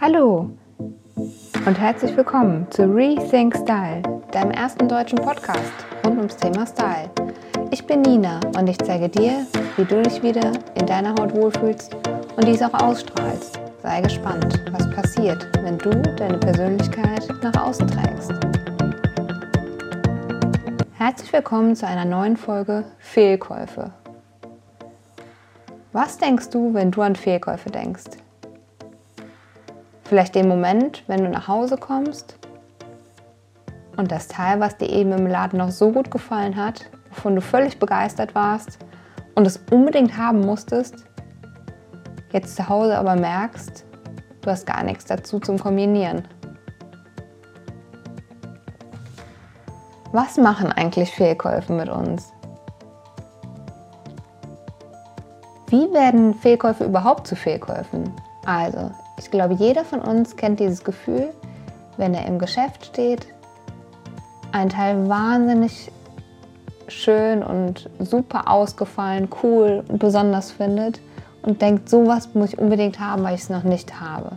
Hallo und herzlich willkommen zu Rethink Style, deinem ersten deutschen Podcast rund ums Thema Style. Ich bin Nina und ich zeige dir, wie du dich wieder in deiner Haut wohlfühlst und dies auch ausstrahlst. Sei gespannt, was passiert, wenn du deine Persönlichkeit nach außen trägst. Herzlich willkommen zu einer neuen Folge Fehlkäufe. Was denkst du, wenn du an Fehlkäufe denkst? Vielleicht den Moment, wenn du nach Hause kommst und das Teil, was dir eben im Laden noch so gut gefallen hat, wovon du völlig begeistert warst und es unbedingt haben musstest, jetzt zu Hause aber merkst, du hast gar nichts dazu zum Kombinieren. Was machen eigentlich Fehlkäufe mit uns? Wie werden Fehlkäufe überhaupt zu Fehlkäufen? Also, ich glaube, jeder von uns kennt dieses Gefühl, wenn er im Geschäft steht, ein Teil wahnsinnig schön und super ausgefallen, cool und besonders findet und denkt, sowas muss ich unbedingt haben, weil ich es noch nicht habe.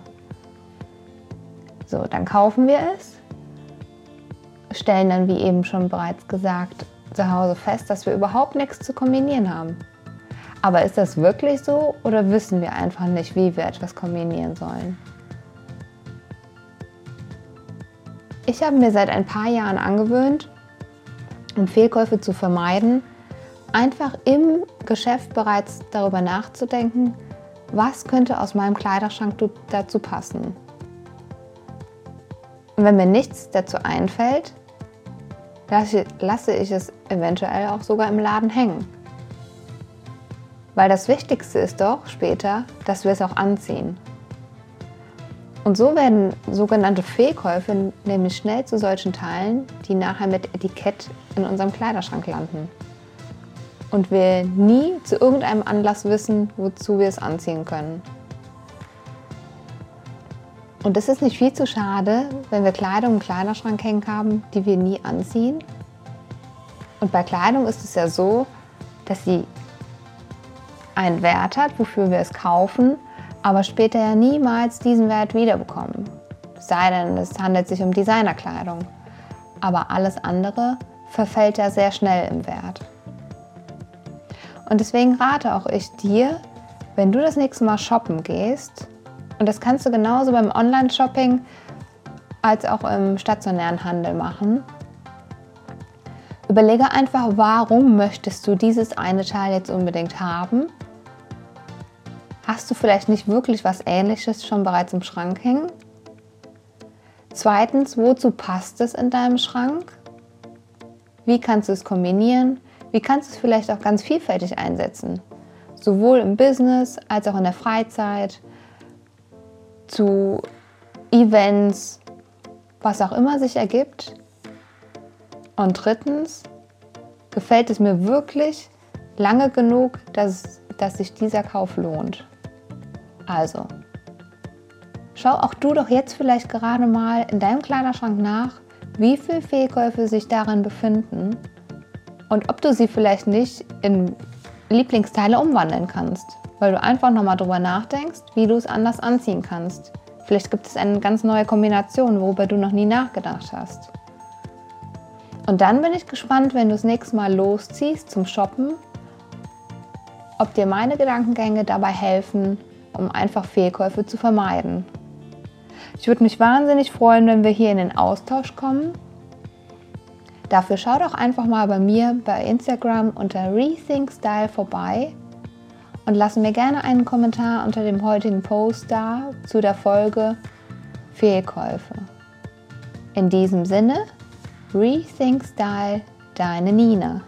So, dann kaufen wir es stellen dann, wie eben schon bereits gesagt, zu Hause fest, dass wir überhaupt nichts zu kombinieren haben. Aber ist das wirklich so oder wissen wir einfach nicht, wie wir etwas kombinieren sollen? Ich habe mir seit ein paar Jahren angewöhnt, um Fehlkäufe zu vermeiden, einfach im Geschäft bereits darüber nachzudenken, was könnte aus meinem Kleiderschrank dazu passen. Und wenn mir nichts dazu einfällt, lasse ich es eventuell auch sogar im Laden hängen. Weil das Wichtigste ist doch später, dass wir es auch anziehen. Und so werden sogenannte Fehlkäufe nämlich schnell zu solchen Teilen, die nachher mit Etikett in unserem Kleiderschrank landen. Und wir nie zu irgendeinem Anlass wissen, wozu wir es anziehen können. Und ist es nicht viel zu schade, wenn wir Kleidung im Kleiderschrank hängen haben, die wir nie anziehen? Und bei Kleidung ist es ja so, dass sie einen Wert hat, wofür wir es kaufen, aber später ja niemals diesen Wert wiederbekommen. Sei denn, es handelt sich um Designerkleidung. Aber alles andere verfällt ja sehr schnell im Wert. Und deswegen rate auch ich dir, wenn du das nächste Mal shoppen gehst, und das kannst du genauso beim Online-Shopping als auch im stationären Handel machen. Überlege einfach, warum möchtest du dieses eine Teil jetzt unbedingt haben? Hast du vielleicht nicht wirklich was Ähnliches schon bereits im Schrank hängen? Zweitens, wozu passt es in deinem Schrank? Wie kannst du es kombinieren? Wie kannst du es vielleicht auch ganz vielfältig einsetzen? Sowohl im Business als auch in der Freizeit zu Events, was auch immer sich ergibt. Und drittens, gefällt es mir wirklich lange genug, dass, dass sich dieser Kauf lohnt. Also, schau auch du doch jetzt vielleicht gerade mal in deinem Kleiderschrank nach, wie viele Fehlkäufe sich darin befinden und ob du sie vielleicht nicht in Lieblingsteile umwandeln kannst weil du einfach nochmal drüber nachdenkst, wie du es anders anziehen kannst. Vielleicht gibt es eine ganz neue Kombination, worüber du noch nie nachgedacht hast. Und dann bin ich gespannt, wenn du das nächste Mal losziehst zum Shoppen, ob dir meine Gedankengänge dabei helfen, um einfach Fehlkäufe zu vermeiden. Ich würde mich wahnsinnig freuen, wenn wir hier in den Austausch kommen. Dafür schau doch einfach mal bei mir bei Instagram unter Rethink Style vorbei und lassen mir gerne einen Kommentar unter dem heutigen Post da zu der Folge Fehlkäufe. In diesem Sinne, Rethink Style, deine Nina.